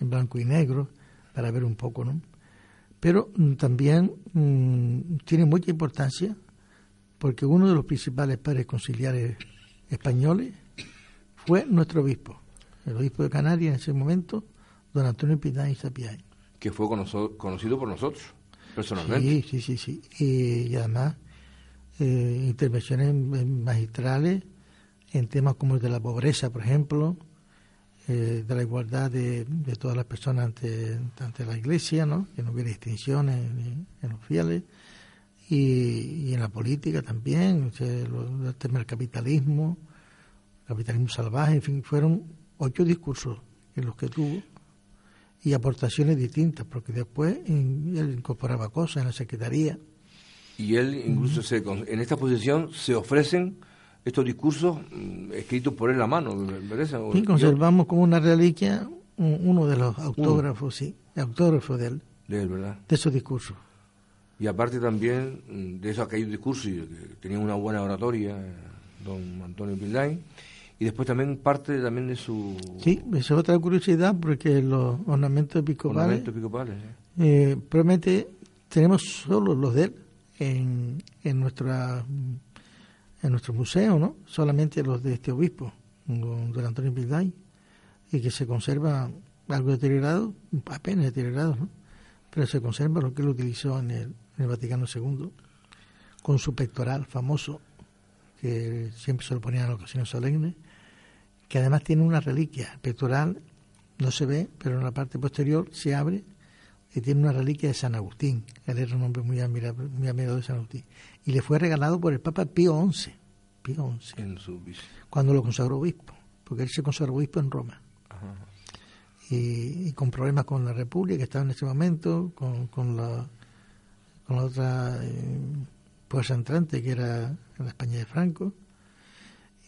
en blanco y negro, para ver un poco, ¿no? Pero mm, también mm, tiene mucha importancia porque uno de los principales padres conciliares españoles fue nuestro obispo el obispo de Canarias en ese momento, don Antonio Pinay Sapiay. Que fue conocido por nosotros, personalmente. Sí, sí, sí. sí. Y, además, eh, intervenciones magistrales en temas como el de la pobreza, por ejemplo, eh, de la igualdad de, todas las personas ante, ante la Iglesia, ¿no? que no hubiera distinciones en, los fieles, y, en la política también, el tema del capitalismo, capitalismo salvaje, en fin, fueron ocho discursos en los que tuvo y aportaciones distintas, porque después él incorporaba cosas en la Secretaría. Y él incluso se, en esta posición se ofrecen estos discursos mm, escritos por él a mano, Y conservamos como una reliquia uno de los autógrafos, sí, autógrafo de él. De él, ¿verdad? De esos discursos. Y aparte también mm, de esos aquellos discursos, que tenía una buena oratoria, eh, don Antonio Pildain, y después también parte también de su... Sí, esa es otra curiosidad porque los ornamentos episcopales... Ornamentos episcopales, eh, probablemente tenemos solo los de él en, en, nuestra, en nuestro museo, ¿no? Solamente los de este obispo, don Antonio Pilday, y que se conserva algo deteriorado, apenas deteriorado, ¿no? Pero se conserva lo que él utilizó en el, el Vaticano II, con su pectoral famoso, que siempre se lo ponía en ocasiones solemnes, que además tiene una reliquia pectoral, no se ve, pero en la parte posterior se abre y tiene una reliquia de San Agustín. Él era un hombre muy admirado, muy de San Agustín. Y le fue regalado por el Papa Pío XI. Pío XI. En su... Cuando lo consagró obispo, porque él se consagró obispo en Roma. Y, con problemas con la República que estaba en ese momento, con, con, la, con la otra eh, fuerza entrante que era la España de Franco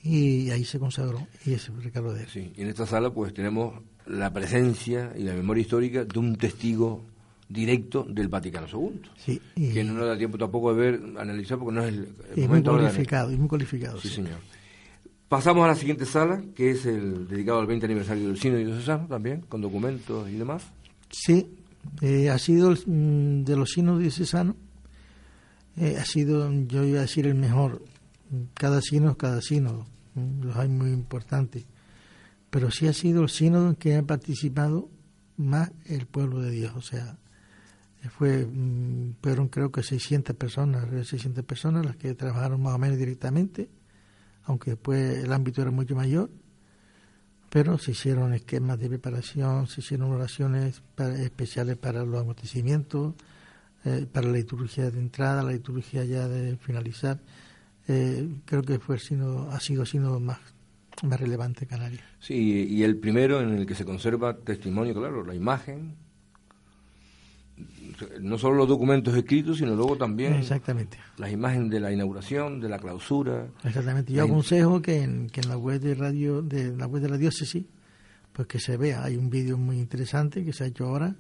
y ahí se consagró y ese recalo de él. Sí, y en esta sala pues tenemos la presencia y la memoria histórica de un testigo directo del Vaticano II. Sí, que no nos da tiempo tampoco de ver, analizar porque no es el, el muy cualificado, y muy cualificado. Sí, señor. Pasamos a la siguiente sala, que es el dedicado al 20 aniversario del Cine Diocesano también, con documentos y demás. Sí, eh, ha sido mm, de los sinos diocesanos, eh, ha sido, yo iba a decir, el mejor cada sino es cada sino, los hay muy importantes, pero sí ha sido el sínodo en que ha participado más el pueblo de Dios, o sea, fue mm, fueron creo que 600 personas, 600 personas las que trabajaron más o menos directamente, aunque después el ámbito era mucho mayor, pero se hicieron esquemas de preparación, se hicieron oraciones especiales para los amortecimientos, eh, para la liturgia de entrada, la liturgia ya de finalizar. Eh, creo que fue el ha sido sínodo más, más relevante Canarias. Sí, y el primero en el que se conserva testimonio, claro, la imagen, no solo los documentos escritos, sino luego también Exactamente. las imágenes de la inauguración, de la clausura. Exactamente. Yo aconsejo que en, que en la web de radio de la web de la diócesis, pues que se vea. Hay un vídeo muy interesante que se ha hecho ahora,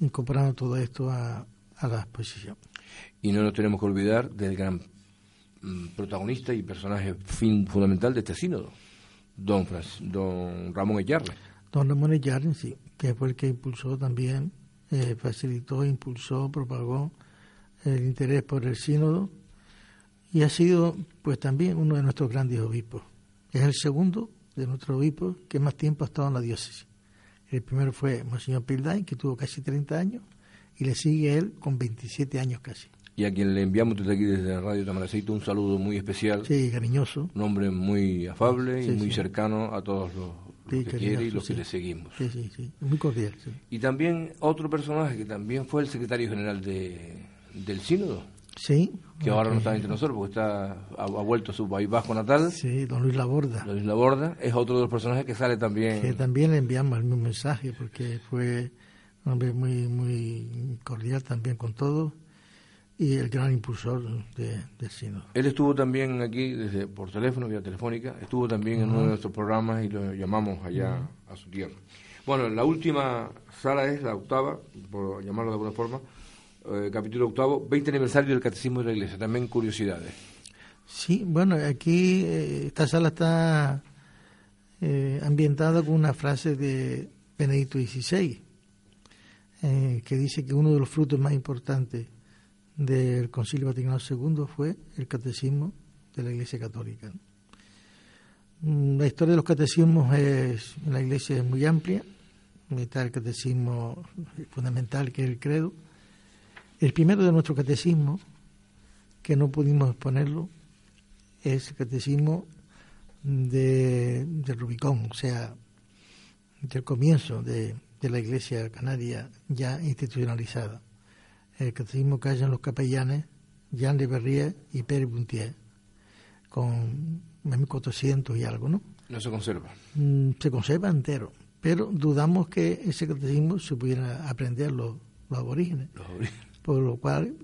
incorporando todo esto a, a la exposición. Y no nos tenemos que olvidar del gran mm, protagonista y personaje fin, fundamental de este sínodo, don, don Ramón Echarle. Don Ramón Echarle, sí, que fue el que impulsó también eh, facilitó, impulsó, propagó el interés por el sínodo y ha sido pues también uno de nuestros grandes obispos. Es el segundo de nuestros obispos que más tiempo ha estado en la diócesis. El primero fue Monseñor Pildain, que tuvo casi 30 años, y le sigue él con 27 años casi. Y a quien le enviamos desde aquí, desde Radio Tamaracito, un saludo muy especial. Sí, cariñoso. Un hombre muy afable y muy cercano a todos los que quiere y los que le seguimos. Sí, sí, sí, muy cordial. Y también otro personaje que también fue el secretario general de, del sínodo. Sí. Que ahora no está entre nosotros porque está, ha, vuelto a su país bajo natal. Sí, don Luis Laborda. Don Luis Laborda es otro de los personajes que sale también. Que también le enviamos el mismo mensaje porque fue un hombre muy, muy cordial también con todos y el gran impulsor de, del sínodo. Él estuvo también aquí desde por teléfono, vía telefónica, estuvo también en uno de nuestros programas y lo llamamos allá a su tierra. Bueno, la última sala es la octava, por llamarlo de alguna forma, eh, capítulo octavo, 20 aniversario del Catecismo de la Iglesia, también curiosidades. Sí, bueno, aquí eh, esta sala está eh, ambientada con una frase de Benedicto XVI, que dice que uno de los frutos más importantes del Concilio Vaticano II fue el catecismo de la Iglesia Católica. Mm, la historia de los catecismos es, en la Iglesia es muy amplia. Está el catecismo fundamental, que es el credo. El primero de nuestro catecismo, que no pudimos exponerlo, es el catecismo de, Rubicón, o sea, del comienzo de, de la Iglesia Canaria ya institucionalizada el catecismo que hayan los capellanes Jean de Berrier y Pérez Buntier, con 1400 y algo, ¿no? No se conserva. Mm, se conserva entero, pero dudamos que ese catecismo se pudiera aprender los, los aborígenes, por lo cual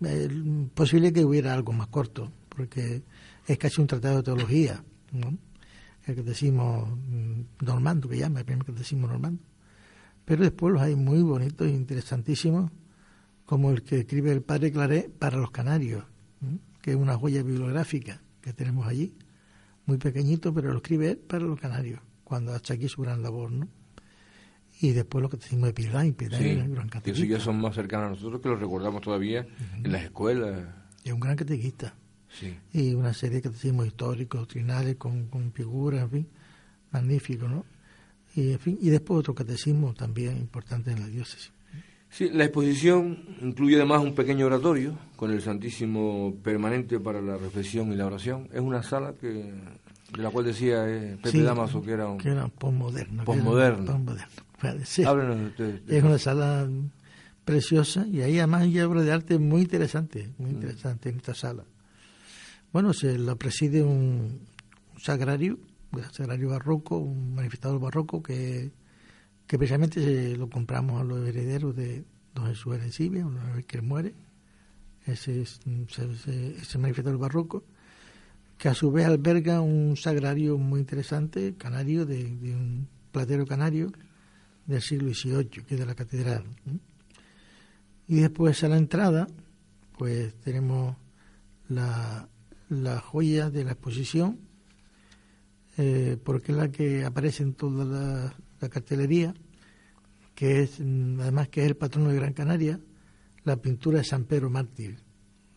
es posible que hubiera algo más corto, porque es casi un tratado de teología, ¿no? el catecismo mm, normando, que llama el primer catecismo normando. Pero después los hay muy bonitos e interesantísimos como el que escribe el padre Claret para los canarios, que es una joya bibliográfica que tenemos allí, muy pequeñito, pero lo escribe él para los canarios, cuando hasta aquí su gran labor, ¿no? Y después lo que decimos de Pildain, Pildain sí, es un gran catequista. Eso ya son más cercanos a nosotros que los recordamos todavía en las escuelas. Es un gran catequista. Sí. Y una serie de catecismos históricos, doctrinales, con, con figuras, en fin, magnífico, ¿no? Y, en fin, y después otro catecismo también importante en la diócesis. Sí, la exposición incluye además un pequeño oratorio con el Santísimo permanente para la reflexión y la oración. Es una sala que de la cual decía eh, Pepe Damaso que era un... Que era postmoderno. Postmoderno. Sí. Es una sala preciosa y ahí además hay obra de arte muy interesante, muy mm. interesante en esta sala. Bueno, se la preside un, un sagrario, un sagrario barroco, un manifestador barroco que que precisamente lo compramos a los herederos de don Jesús Arencibia, una vez que él muere, ese, es, ese, ese manifestador barroco, que a su vez alberga un sagrario muy interesante, canario, de, un platero canario del siglo XVIII, que es de la catedral. Y después a la entrada, pues tenemos la, la joya de la exposición, eh, porque es la que aparece en toda la, la cartelería, que es mm, además que es el patrono de Gran Canaria, la pintura de San Pedro Mártir,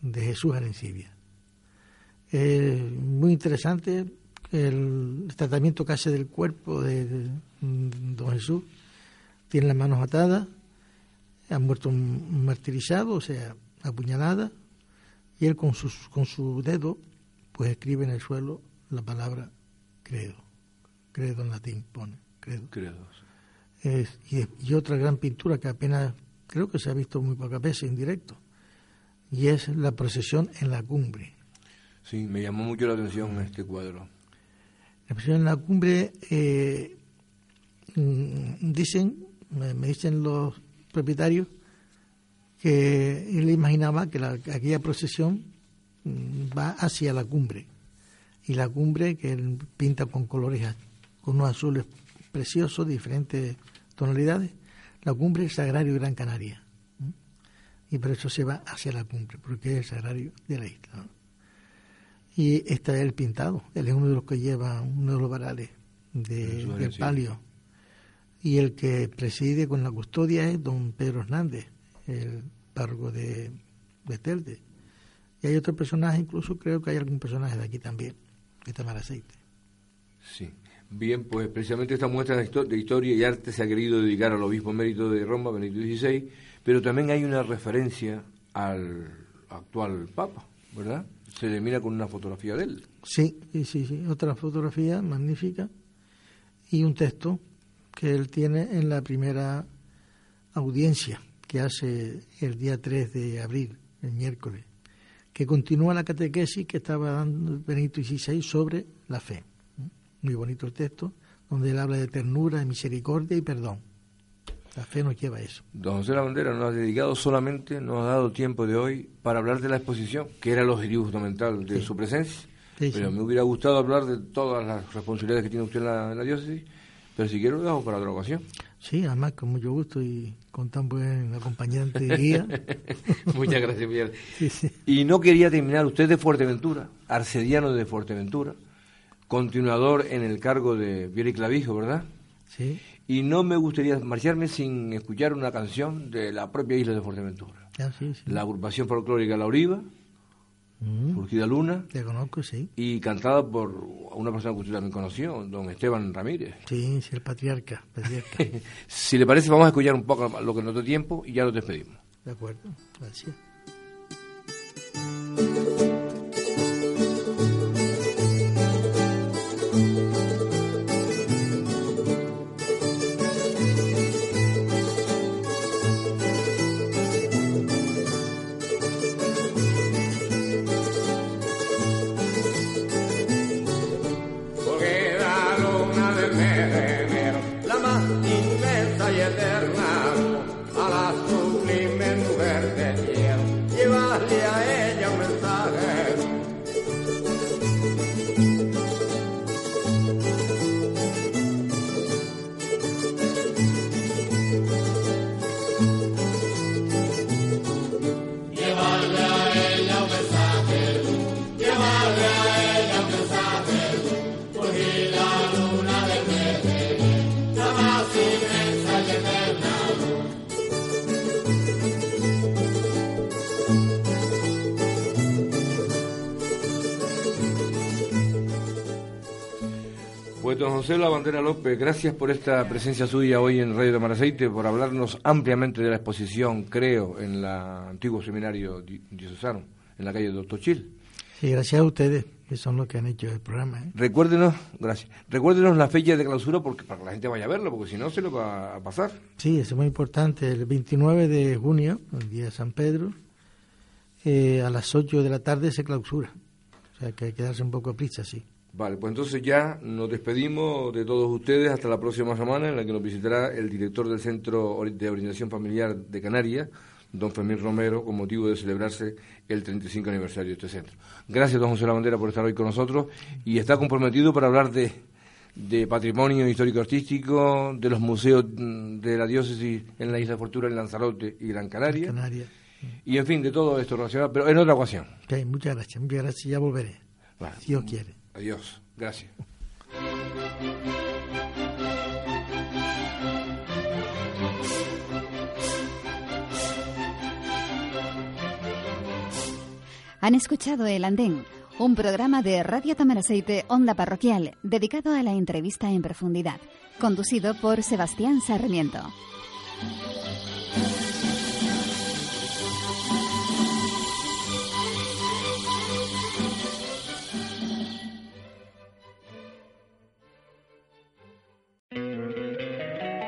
de Jesús Arencibia. muy interesante, el tratamiento que hace del cuerpo de, don Jesús. Tiene las manos atadas, ha muerto martirizado, o sea, apuñalada, y él con, sus, con su dedo pues escribe en el suelo la palabra credo. Credo en latín pone, credo. Credo. y, y, otra gran pintura que apenas creo que se ha visto muy pocas veces en directo, y es la procesión en la cumbre. Sí, me llamó mucho la atención este cuadro. La procesión en la cumbre, eh, mm, dicen, me, dicen los propietarios, que él imaginaba que, la, aquella procesión mm, va hacia la cumbre. Y la cumbre que él pinta con colores, con unos azules preciosos, diferentes tonalidades, la cumbre es Sagrario Gran Canaria. Y por eso se va hacia la cumbre, porque es el sagrario de la isla. Y está el pintado, él es uno de los que lleva uno de los varales de, del palio. Y el que preside con la custodia es don Pedro Hernández, el párroco de, de Y hay otro personaje, incluso creo que hay algún personaje de aquí también, de Tamar Aceite. Sí. Bien, pues precisamente esta muestra de historia y arte se ha querido dedicar al obispo mérito de Roma, Benedicto XVI, pero también hay una referencia al actual Papa, ¿verdad? Se le mira con una fotografía de él. Sí, sí, sí, sí. otra fotografía magnífica y un texto que él tiene en la primera audiencia que hace el día 3 de abril, el miércoles, que continúa la catequesis que estaba dando Benito XVI sobre la fe muy bonito el texto, donde él habla de ternura, de misericordia y perdón. La fe nos lleva a eso. Don José La Bandera nos ha dedicado solamente, nos ha dado tiempo de hoy para hablar de la exposición, que era el objetivo fundamental de su presencia. pero me hubiera gustado hablar de todas las responsabilidades que tiene usted en la, diócesis, pero si quiero lo dejo para otra ocasión. Sí, además con mucho gusto y con tan buen acompañante y guía. Muchas gracias, Miguel. Y no quería terminar, usted de Fuerteventura, arcediano de Fuerteventura, continuador en el cargo de Vieri Clavijo, ¿verdad? Sí. Y no me gustaría marcharme sin escuchar una canción de la propia isla de Fuerteventura. Ah, sí, sí. La agrupación folclórica La Oriva, mm. Luna. Te conozco, sí. Y cantada por una persona que usted también conoció, don Esteban Ramírez. Sí, sí, el patriarca. patriarca. si le parece, vamos a escuchar un poco lo que nos da tiempo y ya nos despedimos. De acuerdo, gracias. José La Bandera López, gracias por esta presencia suya hoy en Radio de Maraceite, por hablarnos ampliamente de la exposición, creo, en el antiguo seminario diocesano, en la calle Doctor Chil. Sí, gracias a ustedes, que son los que han hecho el programa. ¿eh? Recuérdenos, gracias, recuérdenos la fecha de clausura porque para que la gente vaya a verlo, porque si no se lo va a pasar. Sí, es muy importante, el 29 de junio, el día de San Pedro, eh, a las 8 de la tarde se clausura. O sea que hay que darse un poco de prisa, sí. Vale, pues entonces ya nos despedimos de todos ustedes hasta la próxima semana en la que nos visitará el director del Centro de Orientación Familiar de Canarias, don Fermín Romero, con motivo de celebrarse el 35 aniversario de este centro. Gracias, don José La Bandera, por estar hoy con nosotros y está comprometido para hablar de, de patrimonio histórico-artístico, de los museos mm, de la diócesis en la Isla Fortuna, en Lanzarote y Gran Canaria. Y en fin, de todo esto relacionado, pero en otra ocasión. Muchas gracias, muchas gracias, ya volveré, si Dios quiere. Adiós. Gracias. Han escuchado El Andén un programa de Radio Tamaraceite Onda Parroquial dedicado a la entrevista en profundidad, conducido por Sebastián Sarmiento.